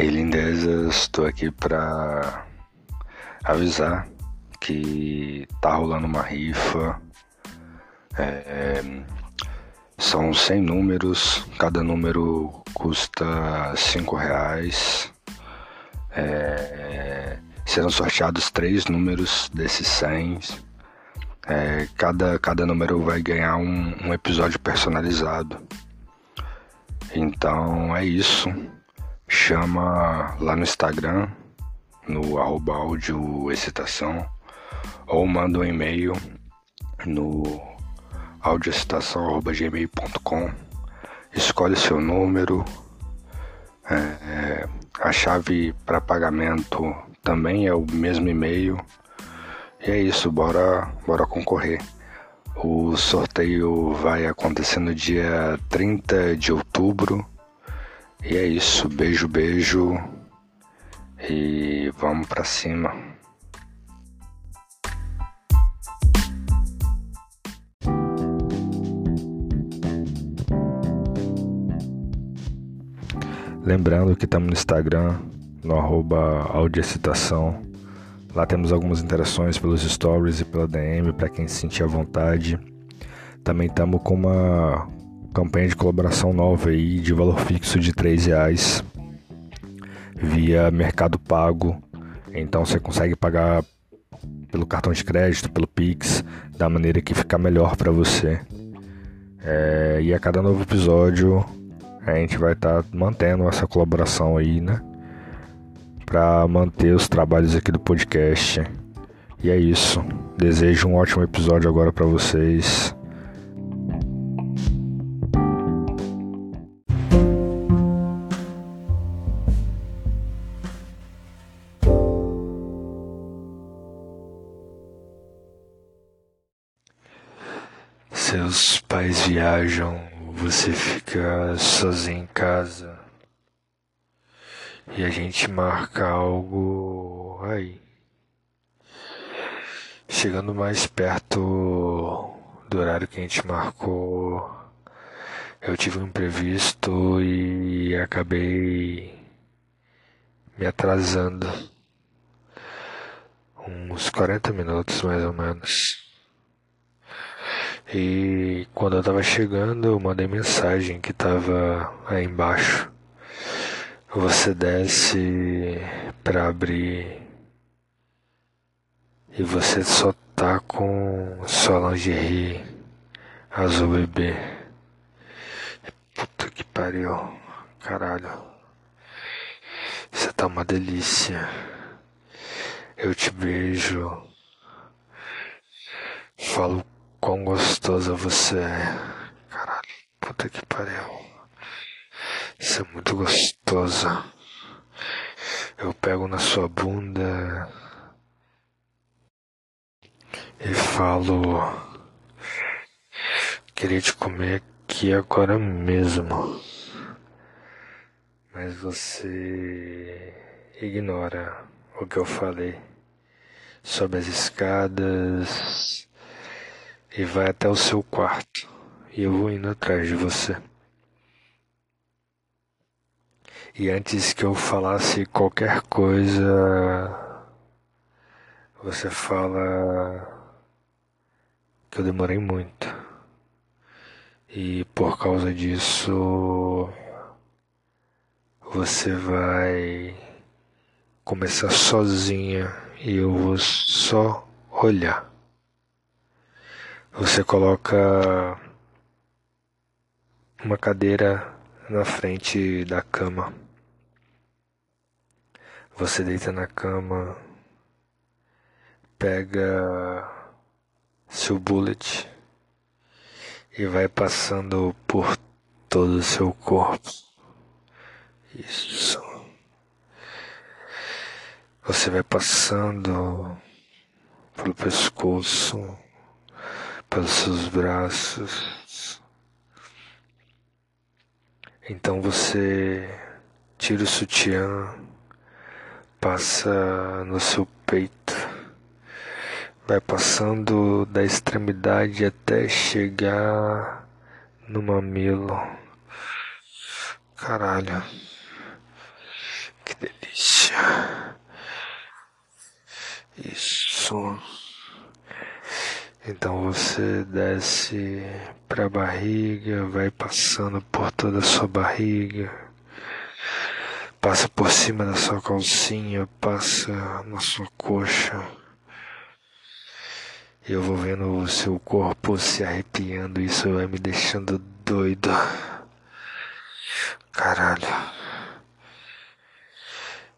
E lindezas, estou aqui para avisar que tá rolando uma rifa. É, são 100 números, cada número custa 5 reais. É, serão sorteados três números desses 100. É, cada, cada número vai ganhar um, um episódio personalizado. Então é isso chama lá no Instagram, no arroba áudio excitação, ou manda um e-mail no audioexcitação.gmail.com escolhe seu número, é, é, a chave para pagamento também é o mesmo e-mail. E é isso, bora, bora concorrer. O sorteio vai acontecer no dia 30 de outubro e é isso, beijo, beijo e vamos para cima. Lembrando que estamos no Instagram, no arroba audiocitação. Lá temos algumas interações pelos stories e pela DM para quem se sentir à vontade. Também estamos com uma campanha de colaboração nova aí de valor fixo de R$ reais via Mercado Pago. Então você consegue pagar pelo cartão de crédito, pelo Pix, da maneira que ficar melhor para você. É, e a cada novo episódio a gente vai estar tá mantendo essa colaboração aí, né? Para manter os trabalhos aqui do podcast. E é isso. Desejo um ótimo episódio agora para vocês. Pais viajam, você fica sozinho em casa e a gente marca algo aí. Chegando mais perto do horário que a gente marcou, eu tive um imprevisto e acabei me atrasando uns 40 minutos mais ou menos. E quando eu tava chegando, eu mandei mensagem que tava aí embaixo. Você desce para abrir e você só tá com sua lingerie azul bebê. Puta que pariu, caralho. Você tá uma delícia. Eu te beijo. Falo quão gostosa você é. Caralho, puta que pariu. Você é muito gostosa. Eu pego na sua bunda e falo. Queria te comer aqui agora mesmo. Mas você ignora o que eu falei sobre as escadas e vai até o seu quarto. E eu vou indo atrás de você. E antes que eu falasse qualquer coisa, você fala que eu demorei muito. E por causa disso, você vai começar sozinha e eu vou só olhar. Você coloca uma cadeira na frente da cama. Você deita na cama, pega seu bullet e vai passando por todo o seu corpo. Isso. Você vai passando pelo pescoço pelos seus braços. Então você tira o sutiã, passa no seu peito, vai passando da extremidade até chegar no mamilo. Caralho, que delícia. Isso. Então você desce para a barriga, vai passando por toda a sua barriga, passa por cima da sua calcinha, passa na sua coxa. E eu vou vendo o seu corpo se arrepiando, isso vai me deixando doido. Caralho.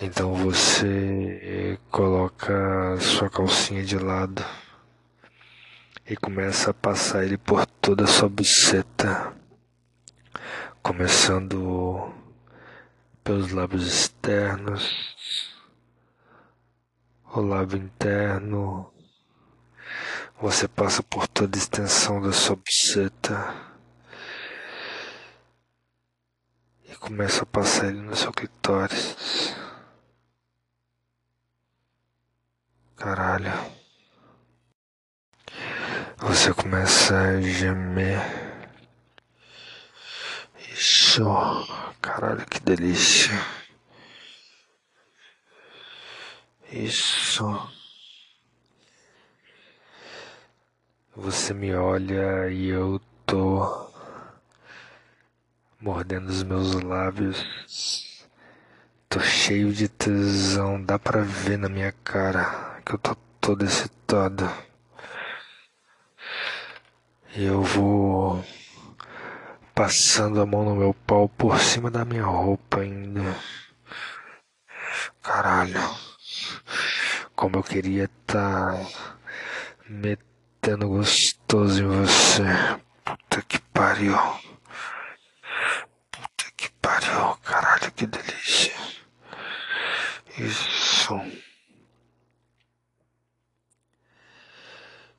Então você coloca sua calcinha de lado e começa a passar ele por toda a sua buceta, começando pelos lábios externos, o lábio interno. Você passa por toda a extensão da sua buceta e começa a passar ele no seu clitóris. Caralho. Você começa a gemer. Isso. Caralho, que delícia. Isso. Você me olha e eu tô mordendo os meus lábios. Tô cheio de tesão, dá pra ver na minha cara que eu tô todo excitado. Eu vou passando a mão no meu pau por cima da minha roupa ainda. Caralho. Como eu queria estar tá metendo gostoso em você. Puta que pariu. Puta que pariu. Caralho, que delícia. Isso.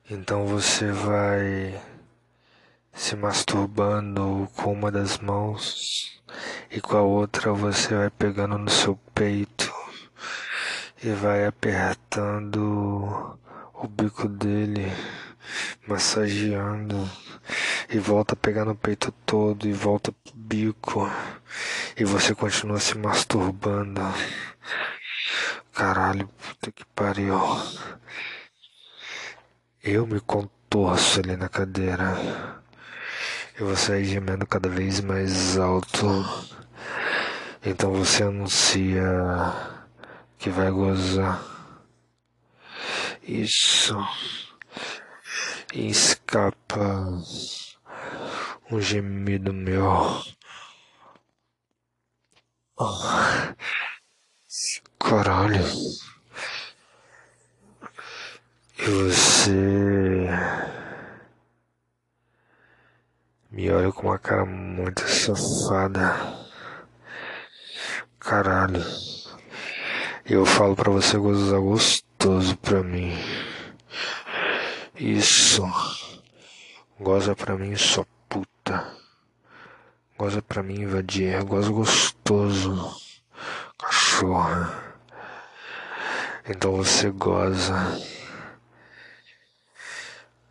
Então você vai se masturbando com uma das mãos e com a outra você vai pegando no seu peito e vai apertando o bico dele, massageando e volta a pegar no peito todo e volta pro bico e você continua se masturbando. Caralho, puta que pariu. Eu me contorço ali na cadeira. E você vai gemendo cada vez mais alto. Então você anuncia que vai gozar. Isso. E escapa um gemido meu. Caralho. E você me olha com uma cara muito safada. Caralho. Eu falo pra você gozar gostoso pra mim. Isso. Goza pra mim, sua puta. Goza pra mim, invadir. Goza gostoso. Cachorra. Então você goza.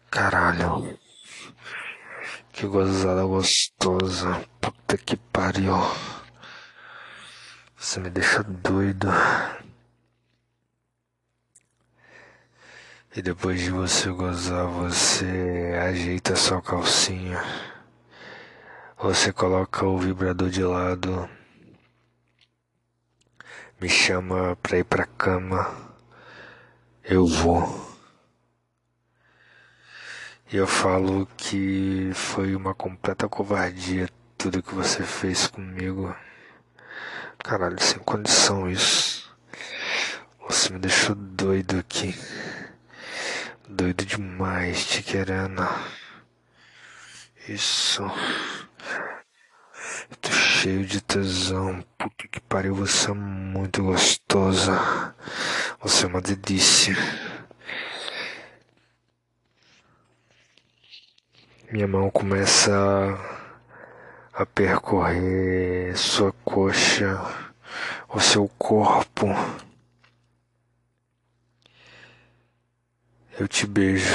Caralho. Que gozada gostosa. Puta que pariu. Você me deixa doido. E depois de você gozar, você ajeita sua calcinha. Você coloca o vibrador de lado. Me chama pra ir pra cama. Eu vou. E eu falo que foi uma completa covardia tudo que você fez comigo. Caralho, sem condição isso. Você me deixou doido aqui. Doido demais, te querendo. Isso. Eu tô cheio de tesão. Puta que pariu, você é muito gostosa. Você é uma delícia. Minha mão começa a percorrer sua coxa, o seu corpo. Eu te beijo.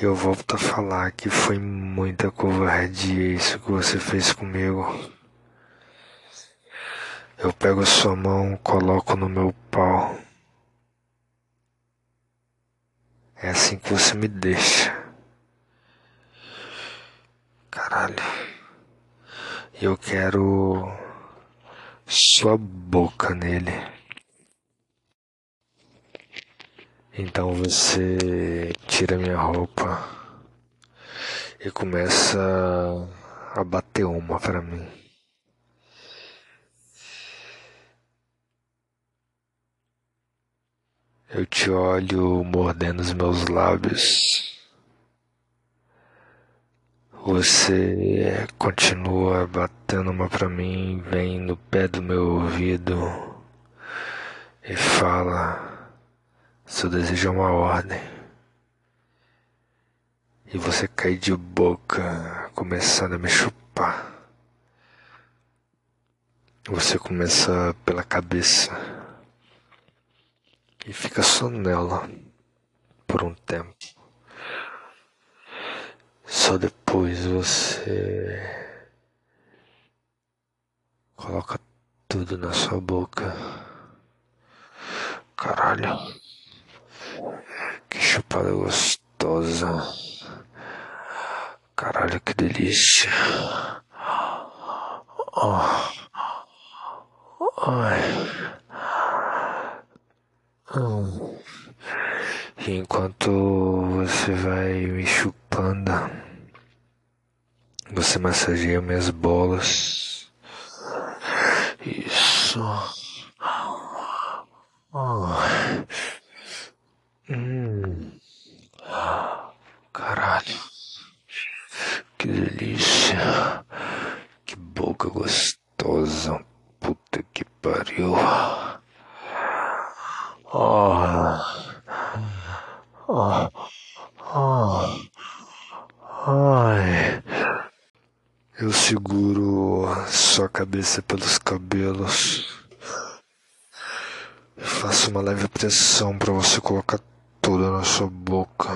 E eu volto a falar que foi muita covardia isso que você fez comigo. Eu pego sua mão, coloco no meu pau. É assim que você me deixa. Caralho. Eu quero sua boca nele. Então você tira minha roupa e começa a bater uma para mim. Eu te olho mordendo os meus lábios. Você continua batendo uma pra mim, vem no pé do meu ouvido e fala: seu desejo é uma ordem. E você cai de boca, começando a me chupar. Você começa pela cabeça e fica só nela por um tempo. Só depois você coloca tudo na sua boca. Caralho. Que chupada gostosa. Caralho, que delícia. Oh. Ai. Hum. Enquanto você vai me chupando, você massageia minhas bolas. Isso. Oh. Hum. Caralho. Que delícia. Que boca gostosa. Puta que pariu. Oh. Oh. Oh. Ai. Eu seguro sua cabeça pelos cabelos. Faço uma leve pressão para você colocar tudo na sua boca.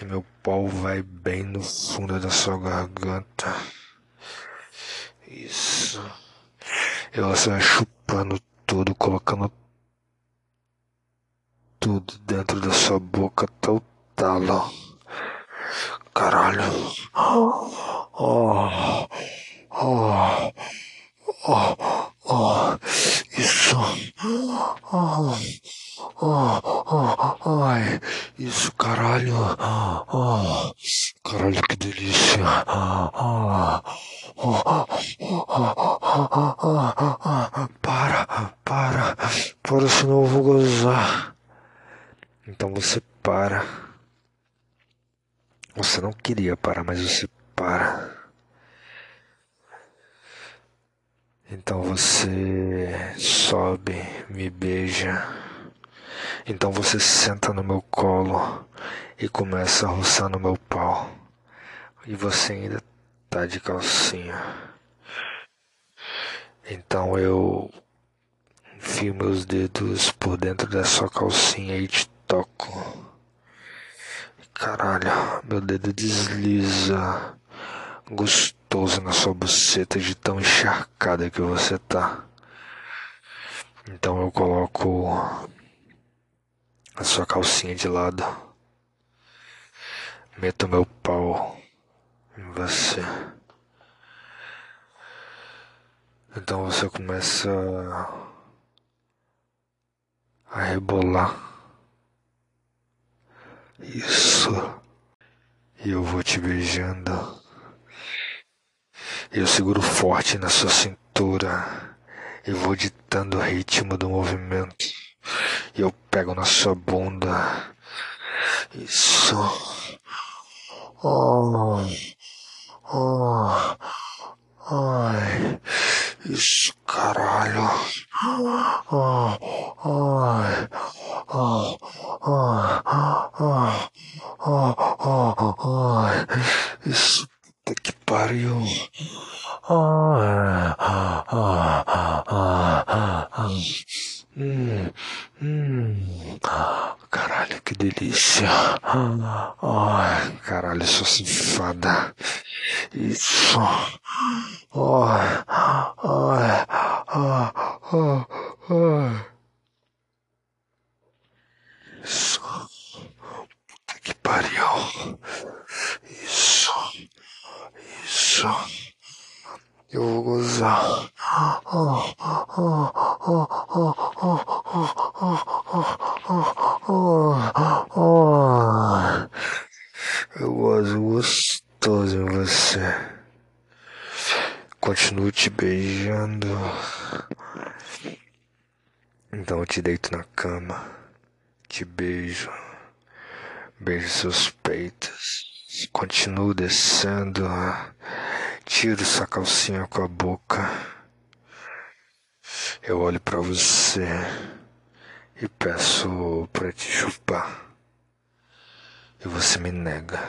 E meu pau vai bem no fundo da sua garganta. Isso. E você vai chupando tudo, colocando tudo dentro da sua boca até o talo. Caralho. Oh, oh, oh, oh, oh. isso. Oh, oh, oh, ai, isso, caralho. Oh, caralho, que delícia. Oh, oh, oh, oh, oh, para, para, para, senão eu vou gozar. Então você para. Você não queria parar, mas você para. Então você sobe, me beija. Então você senta no meu colo e começa a roçar no meu pau. E você ainda tá de calcinha. Então eu enfio meus dedos por dentro da sua calcinha e te toco. Caralho, meu dedo desliza gostoso na sua buceta de tão encharcada que você tá. Então eu coloco a sua calcinha de lado. Meto meu pau em você. Então você começa a rebolar. Isso. E eu vou te beijando. Eu seguro forte na sua cintura e vou ditando o ritmo do movimento. E eu pego na sua bunda. Isso. Oh. Oh. Ai. Isso, caralho. Oh. Ai. Oh. Oh. Oh. Oh. Oh. Oh. Isso. Puta que pariu. Oh. Ah. Ah. Ah. Ah. Ah. Hum. Hum. Caralho, que delícia. Ai, caralho, sua safada. Isso. Ai, ai, ah, ah, ah. Isso. Puta que pariu. Isso. Isso. Eu vou gozar. Eu gosto gostoso em você. Continuo te beijando. Então eu te deito na cama. Te beijo. Beijo seus peitos. Continuo descendo. Tiro sua calcinha com a boca. Eu olho para você e peço para te chupar. E você me nega.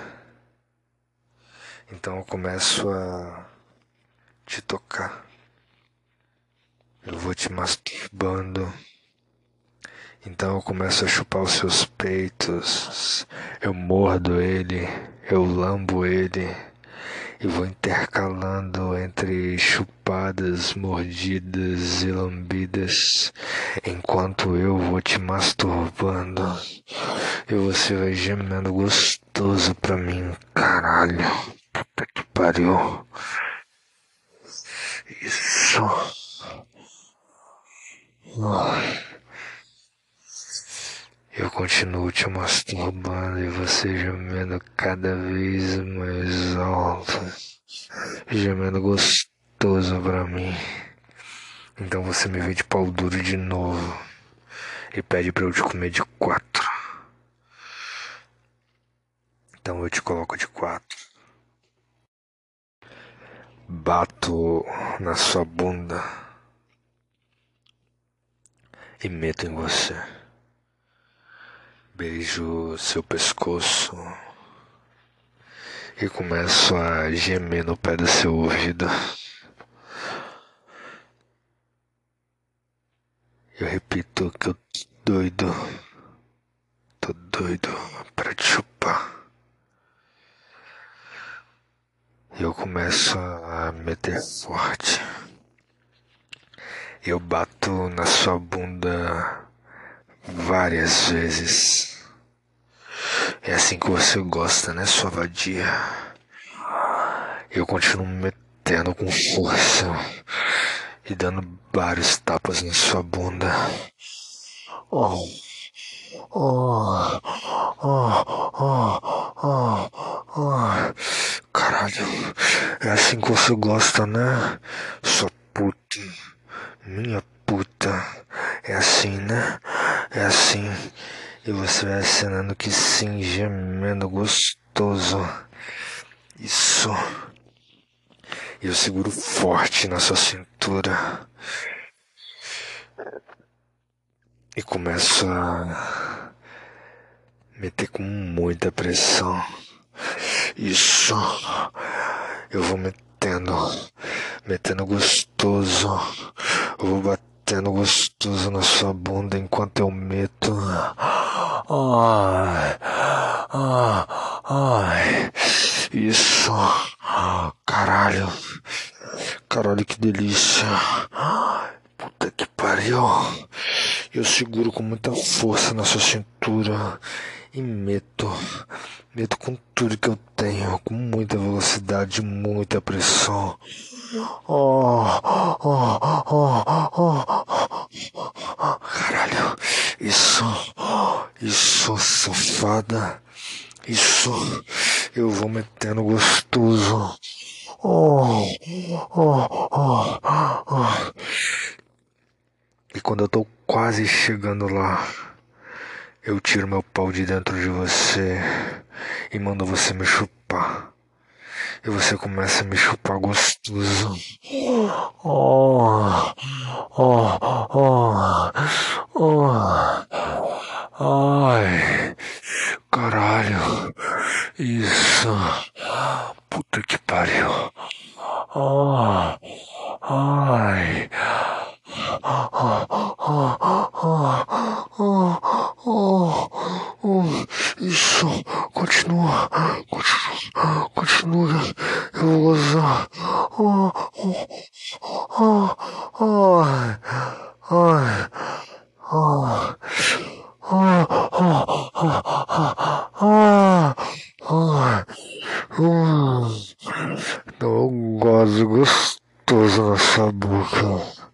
Então eu começo a te tocar. Eu vou te masturbando. Então eu começo a chupar os seus peitos. Eu mordo ele, eu lambo ele e vou intercalando entre chupadas, mordidas e lambidas, enquanto eu vou te masturbando e você vai gemendo gostoso pra mim, caralho. Puta que pariu. Isso. Eu continuo te masturbando e você gemendo cada vez mais alto, gemendo gostoso pra mim. Então você me vê de pau duro de novo e pede pra eu te comer de quatro. Então eu te coloco de quatro. Bato na sua bunda e meto em você. Beijo seu pescoço e começo a gemer no pé do seu ouvido. Eu repito que eu tô doido, tô doido para te chupar. Eu começo a meter forte. Eu bato na sua bunda várias vezes. É assim que você gosta, né, sua vadia? Eu continuo metendo com força e dando vários tapas na sua bunda. Oh. Oh, oh, oh, oh, oh. Caralho, é assim que você gosta, né? Sua puta, minha puta. É assim, né? É assim. E você vai acenando que sim, gemendo gostoso. Isso. E eu seguro forte na sua cintura. E começo a meter com muita pressão. Isso. Eu vou metendo, metendo gostoso. Eu vou batendo gostoso na sua bunda enquanto eu meto. Ai, ai, ai. Isso. Caralho. Caralho, que delícia. Puta que pariu. Eu seguro com muita força na sua cintura e meto. Meto com tudo que eu tenho, com muita velocidade, muita pressão. Oh, oh, oh, oh, Caralho, isso, isso, safada, isso, eu vou metendo gostoso. Oh, oh, oh, oh. E quando eu tô quase chegando lá, eu tiro meu pau de dentro de você e mando você me chupar. E você começa a me chupar gostoso. Oh, oh, oh, oh. Ai, caralho. Isso. Puta que pariu. Oh, ai. Isso, continua, continua, continua. Eu vou gozar. um gozo gostoso na sua boca.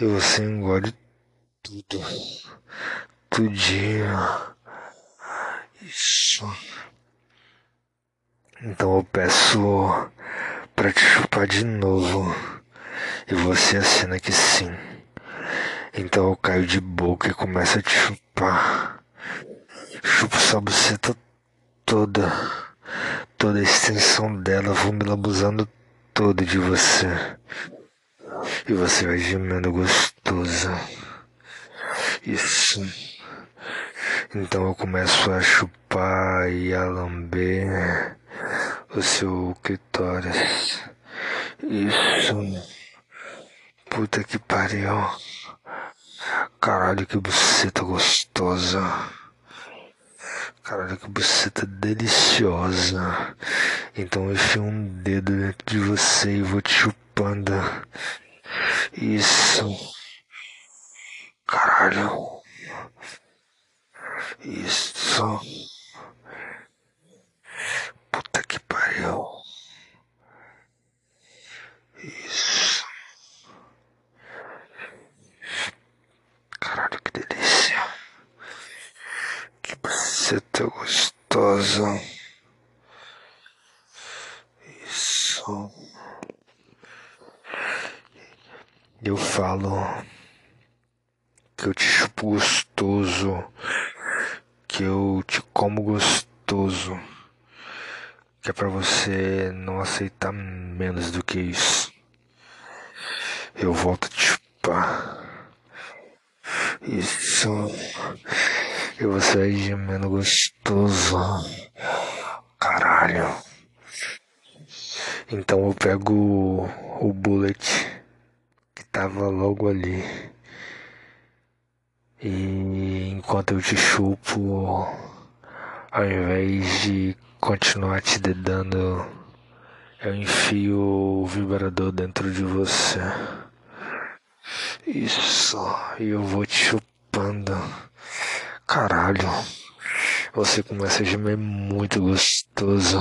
E você engole tudo. Tudinho. Isso. Então eu peço para te chupar de novo. E você assina que sim. Então eu caio de boca e começo a te chupar. Chupo sua buceta toda. Toda a extensão dela, vou me toda de você. E você vai gemendo gostoso. Isso. Então eu começo a chupar e a lamber o seu clitóris. Isso. Puta que pariu. Caralho, que buceta gostosa. Caralho, que buceta deliciosa. Então eu enfio um dedo dentro de você e vou te chupando. Isso. Caralho. Isso. Puta que pariu. Isso. Caralho, que delícia. Que buceta gostosa. Isso. Eu falo que eu te chupo gostoso, que eu te como gostoso que é para você não aceitar menos do que isso. Eu volto a te chupar. Isso. E você vai gemendo gostoso. Caralho. Então eu pego o, o bullet que tava logo ali. E enquanto eu te chupo, ao invés de continuar te dedando, eu enfio o vibrador dentro de você. Isso, e eu vou te chupando. Caralho, você começa a gemer muito gostoso.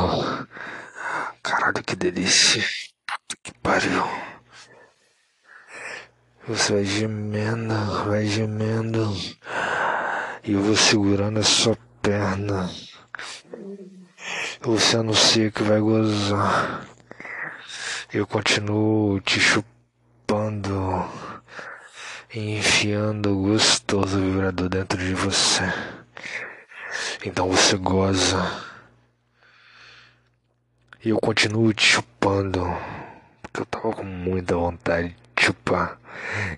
Caralho, que delícia. Puta que pariu. Você vai gemendo, vai gemendo. E eu vou segurando a sua perna. Você anuncia que vai gozar. Eu continuo te chupando e enfiando gostoso vibrador dentro de você. Então você goza. E eu continuo te chupando. Porque eu tava com muita vontade de chupar.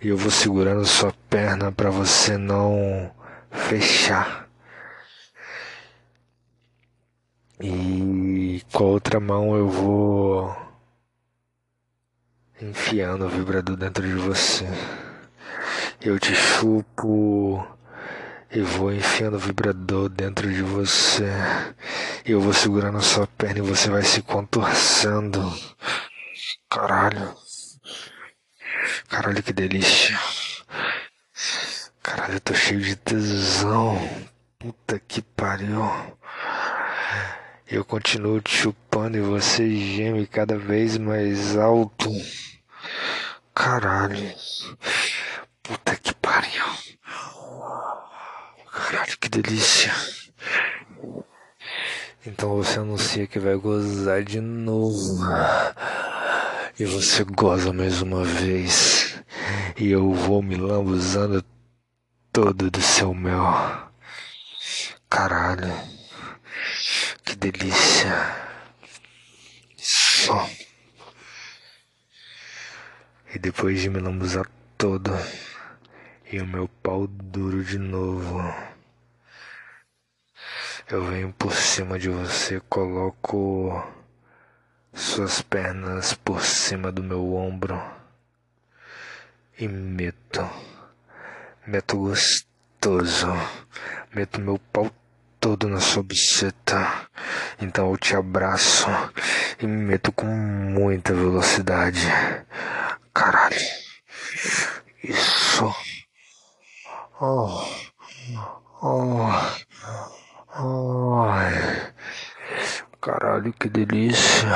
E eu vou segurando sua perna para você não fechar. E com a outra mão eu vou enfiando o vibrador dentro de você. Eu te chupo e vou enfiando o vibrador dentro de você. Eu vou segurando sua perna e você vai se contorcendo. Caralho. Caralho, que delícia. Caralho, eu tô cheio de tesão. Puta que pariu. Eu continuo te chupando e você geme cada vez mais alto. Caralho. Puta que pariu. Caralho, que delícia. Então você anuncia que vai gozar de novo. E você goza mais uma vez. E eu vou me lambuzando todo do seu mel. Caralho. Que delícia. Isso. E depois de me lambuzar todo e o meu pau duro de novo, eu venho por cima de você, coloco suas pernas por cima do meu ombro e meto, meto gostoso, meto meu pau todo na sua buceta. Então eu te abraço e me meto com muita velocidade. Caralho. Isso. Oh. Oh. Oh. Caralho, que delícia.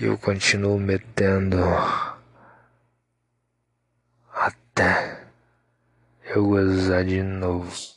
Eu continuo metendo até eu gozar de novo.